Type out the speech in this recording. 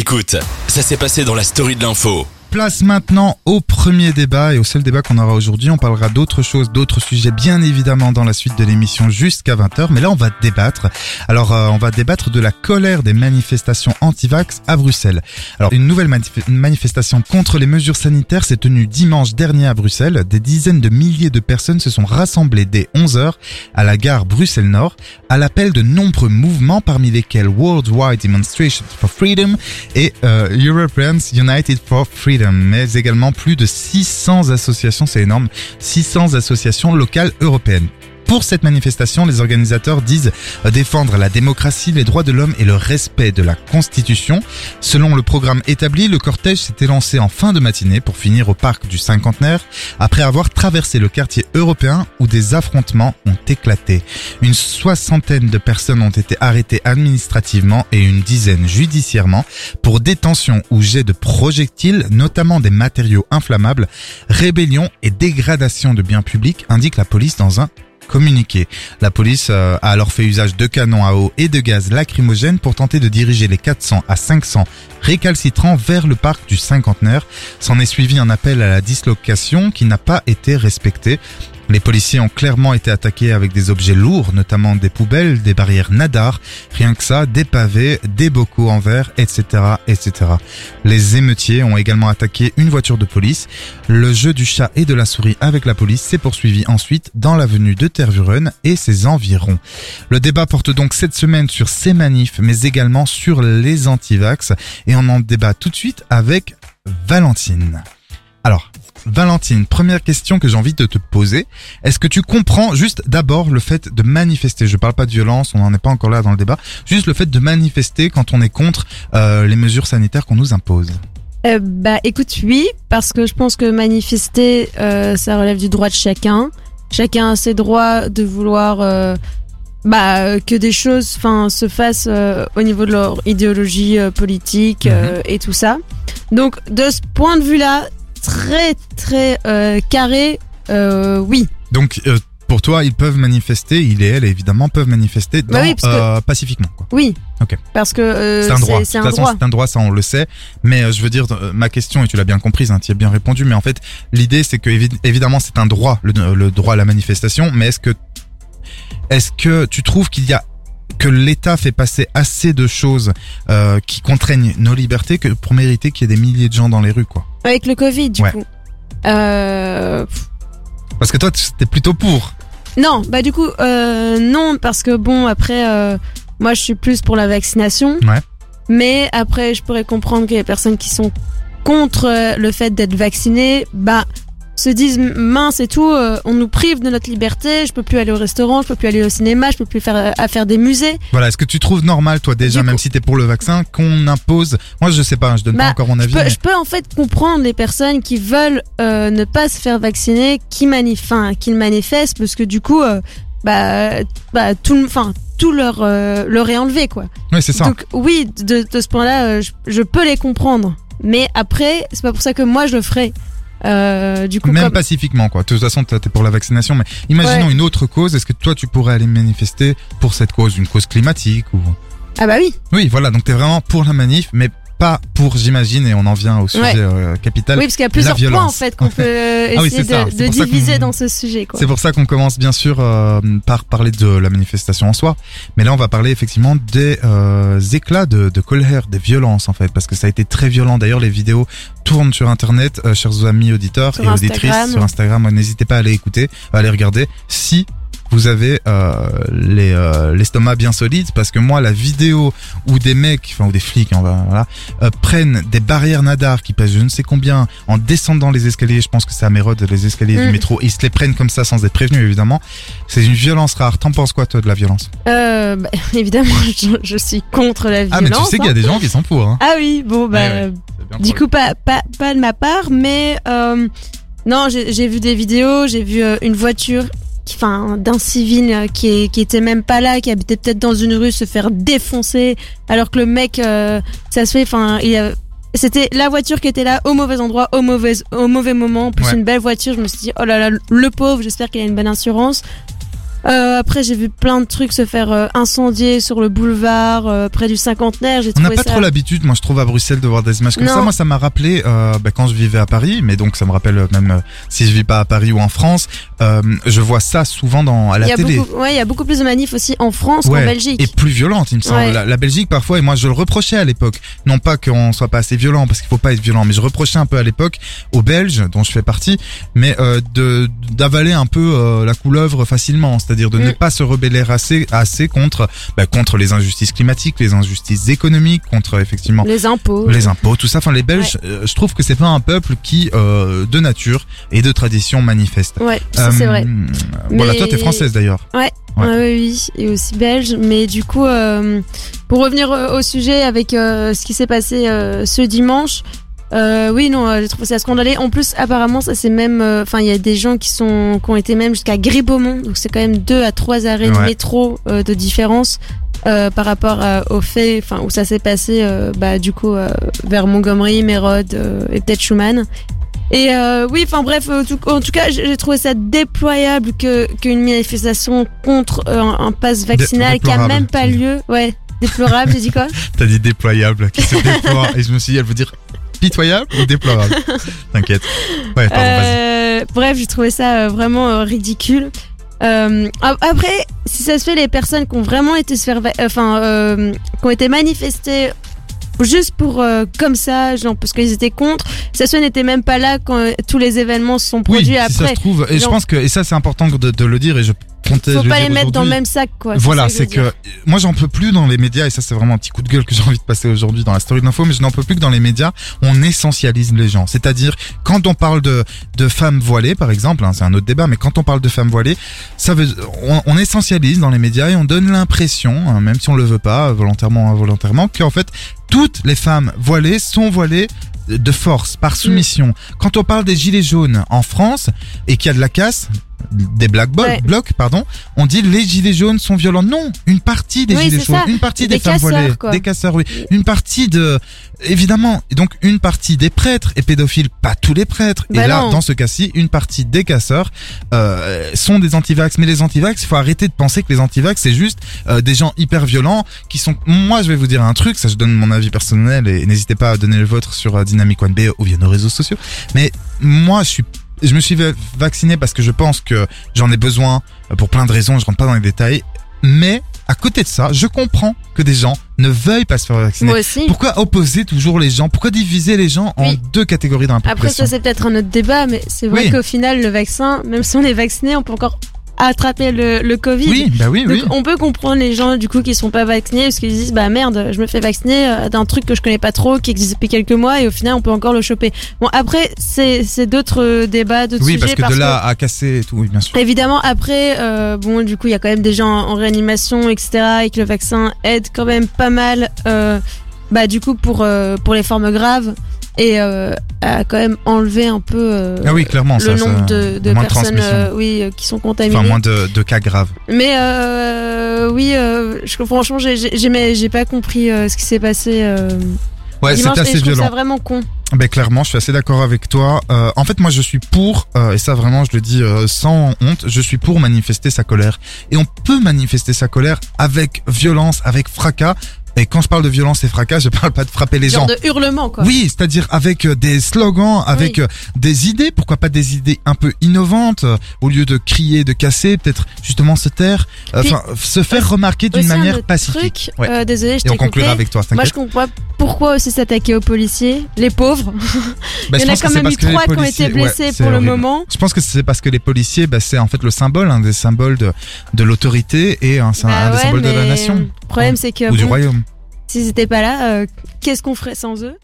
Écoute, ça s'est passé dans la story de l'info. Place maintenant au premier débat et au seul débat qu'on aura aujourd'hui. On parlera d'autres choses, d'autres sujets bien évidemment dans la suite de l'émission jusqu'à 20h. Mais là on va débattre. Alors euh, on va débattre de la colère des manifestations anti-vax à Bruxelles. Alors une nouvelle manif- manifestation contre les mesures sanitaires s'est tenue dimanche dernier à Bruxelles. Des dizaines de milliers de personnes se sont rassemblées dès 11h à la gare Bruxelles-Nord à l'appel de nombreux mouvements parmi lesquels Worldwide Demonstration for Freedom et euh, Europeans United for Freedom, mais également plus de 600 associations, c'est énorme, 600 associations locales européennes. Pour cette manifestation, les organisateurs disent euh, défendre la démocratie, les droits de l'homme et le respect de la Constitution. Selon le programme établi, le cortège s'était lancé en fin de matinée pour finir au parc du cinquantenaire, après avoir traversé le quartier européen où des affrontements ont éclaté. Une soixantaine de personnes ont été arrêtées administrativement et une dizaine judiciairement pour détention ou jet de projectiles, notamment des matériaux inflammables, rébellion et dégradation de biens publics, indique la police dans un communiqué. La police euh, a alors fait usage de canons à eau et de gaz lacrymogène pour tenter de diriger les 400 à 500 récalcitrants vers le parc du cinquantenaire. S'en est suivi un appel à la dislocation qui n'a pas été respecté. Les policiers ont clairement été attaqués avec des objets lourds, notamment des poubelles, des barrières nadar, rien que ça, des pavés, des bocaux en verre, etc., etc. Les émeutiers ont également attaqué une voiture de police. Le jeu du chat et de la souris avec la police s'est poursuivi ensuite dans l'avenue de Tervuren et ses environs. Le débat porte donc cette semaine sur ces manifs, mais également sur les antivax, et on en débat tout de suite avec Valentine. Alors, Valentine, première question que j'ai envie de te poser. Est-ce que tu comprends juste d'abord le fait de manifester? Je parle pas de violence, on n'en est pas encore là dans le débat. Juste le fait de manifester quand on est contre euh, les mesures sanitaires qu'on nous impose. Euh, bah écoute, oui, parce que je pense que manifester, euh, ça relève du droit de chacun. Chacun a ses droits de vouloir bah, que des choses enfin, se fassent euh, au niveau de leur idéologie euh, politique euh, et tout ça. Donc de ce point de vue-là, très très euh, carré, euh, oui. Donc euh, pour toi, ils peuvent manifester, il et elle évidemment peuvent manifester dans, Bah oui, parce que- euh, pacifiquement. Quoi. Oui. Ok. Parce que euh, c'est un droit. C'est de un toute façon, droit. c'est un droit, ça on le sait. Mais euh, je veux dire, euh, ma question, et tu l'as bien comprise, hein, tu y as bien répondu, mais en fait, l'idée c'est que évi- évidemment c'est un droit, le, le droit à la manifestation, mais est-ce que est-ce que tu trouves qu'il y a que l'État fait passer assez de choses euh, qui contraignent nos libertés que pour mériter qu'il y ait des milliers de gens dans les rues, quoi? Avec le Covid, du Ouais. coup. Euh, Parce que toi, t'es plutôt pour. Non, bah du coup, euh, non, parce que bon, après, euh, moi je suis plus pour la vaccination. Ouais. Mais après, je pourrais comprendre que les personnes qui sont contre le fait d'être vaccinées, bah, se disent mince et tout, euh, on nous prive de notre liberté, je peux plus aller au restaurant, je peux plus aller au cinéma, je peux plus faire euh, à faire des musées. Voilà, est-ce que tu trouves normal, toi déjà, Du même coup- si t'es pour le vaccin, qu'on impose Moi, je sais pas, je donne pas Bah, encore mon Je avis. peux, mais- je peux en fait comprendre les personnes qui veulent euh, ne pas se faire vacciner, qui manif, qui le manifestent, parce que du coup, bah, bah, tout, enfin, tout leur, leur est enlevé, quoi. Ouais, c'est ça. Donc oui, de, de ce point-là, je, je peux les comprendre. Mais après, c'est pas pour ça que moi je le ferai. Euh, du coup, Même comme... pacifiquement, quoi. De toute façon, t'es pour la vaccination, mais imaginons Ouais. une autre cause. Est-ce que toi, tu pourrais aller manifester pour cette cause, une cause climatique ou ah bah oui, Oui, voilà. Donc t'es vraiment pour la manif, mais pas pour, j'imagine, et on en vient au sujet Ouais. euh, capital. oui parce qu'il y a plusieurs points en fait qu'on peut euh, Ah essayer de, diviser dans ce sujet. C'est pour ça qu'on commence bien sûr euh, par parler de la manifestation en soi, mais là on va parler effectivement des euh, éclats de, de colère, des violences en fait, parce que ça a été très violent. D'ailleurs les vidéos tournent sur internet, chers amis auditeurs Sur et auditrices sur Instagram. N'hésitez pas à aller écouter, à aller regarder si vous avez euh, les euh, l'estomac bien solide parce que moi la vidéo où des mecs enfin ou des flics on va voilà euh, prennent des barrières nadar qui pèsent je ne sais combien en descendant les escaliers je pense que c'est à Mérode les escaliers du Mm. métro et ils se les prennent comme ça sans être prévenus évidemment c'est une violence rare t'en penses quoi toi de la violence? Euh, bah, évidemment, je, je suis contre la violence. ah mais tu sais qu'il y a hein. des gens qui sont pour hein. Ah oui, bon bah. Ouais, ouais. Du coup, pas, pas, pas de ma part, mais euh, non, j'ai vu des vidéos, j'ai vu euh, une voiture, enfin, d'un civil euh, qui, est, qui était même pas là, qui habitait peut-être dans une rue, se faire défoncer, alors que le mec, euh, ça se fait, enfin, c'était la voiture qui était là au mauvais endroit, au mauvais, au mauvais moment, en plus Ouais. une belle voiture. Je me suis dit, oh là là, le pauvre, j'espère qu'il a une bonne assurance. Euh, après, j'ai vu plein de trucs se faire euh, incendier sur le boulevard, euh, près du cinquantenaire. J'ai On n'a pas ça. trop l'habitude, moi je trouve à Bruxelles de voir des images comme Non. ça. Moi ça m'a rappelé euh, bah, quand je vivais à Paris, mais donc ça me rappelle euh, même euh, si je vis pas à Paris ou en France, euh, je vois ça souvent dans à la il y a télé. beaucoup, ouais, il y a beaucoup plus de manifs aussi en France Ouais, qu'en Belgique. Et plus violente, il me semble. Ouais. La, la Belgique, parfois, et moi je le reprochais à l'époque. Non pas qu'on soit pas assez violent, parce qu'il faut pas être violent, mais je reprochais un peu à l'époque aux Belges, dont je fais partie, mais euh, de d'avaler un peu euh, la couleuvre facilement, c'est-à-dire de Mm. ne pas se rebeller assez assez contre bah, contre les injustices climatiques, les injustices économiques, contre effectivement Les impôts. les impôts, tout ça. Enfin, les Belges, euh, je trouve que c'est pas un peuple qui, euh, de nature et de tradition, manifeste. Ouais, ça c'est Euh, vrai. Voilà, Mais- toi, t'es française d'ailleurs. Ouais. Ouais, oui, oui, et aussi belge. Mais du coup, euh, pour revenir euh, au sujet avec euh, ce qui s'est passé euh, ce dimanche, euh, oui, non, euh, j'ai trouvé ça scandaleux. En plus, apparemment, ça c'est même, euh, enfin, il y a des gens qui sont, qui ont été même jusqu'à Gribaumont, donc c'est quand même deux à trois arrêts de métro euh, de différence. euh, par rapport à- au fait, enfin où ça s'est passé, euh, bah du coup euh, vers Montgomery, Mérode euh, et peut-être Schumann. Et euh, oui, enfin bref, tout- en tout cas, j'ai trouvé ça déployable que qu'une manifestation contre un, un pass vaccinal qui a même pas lieu. Ouais, déplorable, j'ai dit quoi? T'as dit déployable, qui se déploie, et je me suis dit, elle veut dire pitoyable ou déplorable T'inquiète. Ouais, pardon. Euh, Bref, j'ai trouvé ça euh, vraiment euh, ridicule. Euh, ap- après, si ça se fait, les personnes qui ont vraiment été se faire, va- enfin, euh, qui ont été manifestées juste pour euh, comme ça, genre parce qu'ils étaient contre, ça se fait n'était même pas là quand tous les événements se sont Oui, produits si ça après. se trouve, et je pense que, et ça c'est important de, de le dire, et je Faut pas les mettre dans le même sac, quoi. Voilà, c'est que moi j'en peux plus dans les médias et ça c'est vraiment un petit coup de gueule que j'ai envie de passer aujourd'hui dans la story de l'info, mais je n'en peux plus que dans les médias on essentialise les gens. C'est-à-dire quand on parle de de femmes voilées par exemple, hein, c'est un autre débat, mais quand on parle de femmes voilées, ça veut on, on essentialise dans les médias et on donne l'impression, hein, même si on le veut pas, volontairement ou involontairement, qu'en fait toutes les femmes voilées sont voilées de force, par soumission. Quand on parle des gilets jaunes en France et qu'il y a de la casse, des black blocs, Ouais. blocs, pardon, on dit les gilets jaunes sont violents. Non, une partie des Oui, gilets jaunes, une partie des, Des femmes quoi. des casseurs, oui, une partie de, évidemment, et donc une partie des prêtres et pédophiles, pas tous les prêtres. Bah et là, non. dans ce cas-ci, une partie des casseurs euh, sont des antivax. Mais les antivax, il faut arrêter de penser que les antivax c'est juste euh, des gens hyper violents qui sont. Moi, je vais vous dire un truc, ça je donne mon avis personnel et n'hésitez pas à donner le vôtre sur euh, Dynamic One B ou via nos réseaux sociaux. Mais moi, je suis je me suis va- vacciné parce que je pense que j'en ai besoin euh, pour plein de raisons, je rentre pas dans les détails. Mais à côté de ça, je comprends que des gens ne veuillent pas se faire vacciner. Moi aussi. Pourquoi opposer toujours les gens? Pourquoi diviser les gens en Oui. deux catégories dans la Après, population? ça c'est peut-être un autre débat, mais c'est vrai Oui. qu'au final, le vaccin, même si on est vacciné, on peut encore attraper le, le Covid. Oui, bah oui, Donc oui. on peut comprendre les gens du coup qui sont pas vaccinés parce qu'ils disent bah merde je me fais vacciner euh, d'un truc que je connais pas trop qui existe depuis quelques mois et au final on peut encore le choper. Bon après c'est c'est d'autres euh, débats d'autres Oui, sujets parce que de là à casser et tout, oui, bien sûr. Évidemment, après, euh, bon, du coup, il y a quand même des gens en réanimation, etc., et que le vaccin aide quand même pas mal, euh, bah, du coup, pour euh, pour les formes graves et euh, à quand même enlever un peu euh, Ah oui, clairement, le ça, nombre ça- de, de personnes, euh, oui, euh, qui sont contaminées. Enfin, moins de, de cas graves. Mais oui, je, franchement, j'ai pas compris ce qui s'est passé Ouais, et assez je trouve ça violent. vraiment con. Ben clairement, je suis assez d'accord avec toi. Euh, en fait, moi, je suis pour, euh, et ça vraiment, je le dis euh, sans honte, je suis pour manifester sa colère. Et on peut manifester sa colère avec violence, avec fracas. Et quand je parle de violence et fracas, je parle pas de frapper les Genre gens. de hurlement, quoi. Oui, c'est-à-dire avec euh, des slogans, avec Oui. euh, des idées, pourquoi pas des idées un peu innovantes, euh, au lieu de crier, de casser, peut-être justement se taire, euh, enfin se faire remarquer d'une manière pacifique. Truc, Ouais. euh, désolé, je Et on conclura avec toi, Moi, je comprends pourquoi aussi s'attaquer aux policiers, les pauvres. Bah, Il y en a quand même eu trois qui ont été blessés pour le moment. Je pense que c'est parce que les policiers, bah, c'est en fait le symbole, un des symboles de, de l'autorité et un, Bah un des ouais, symboles de la nation Le problème, c'est que ou du bon, royaume. s'ils étaient pas là, euh, qu'est-ce qu'on ferait sans eux?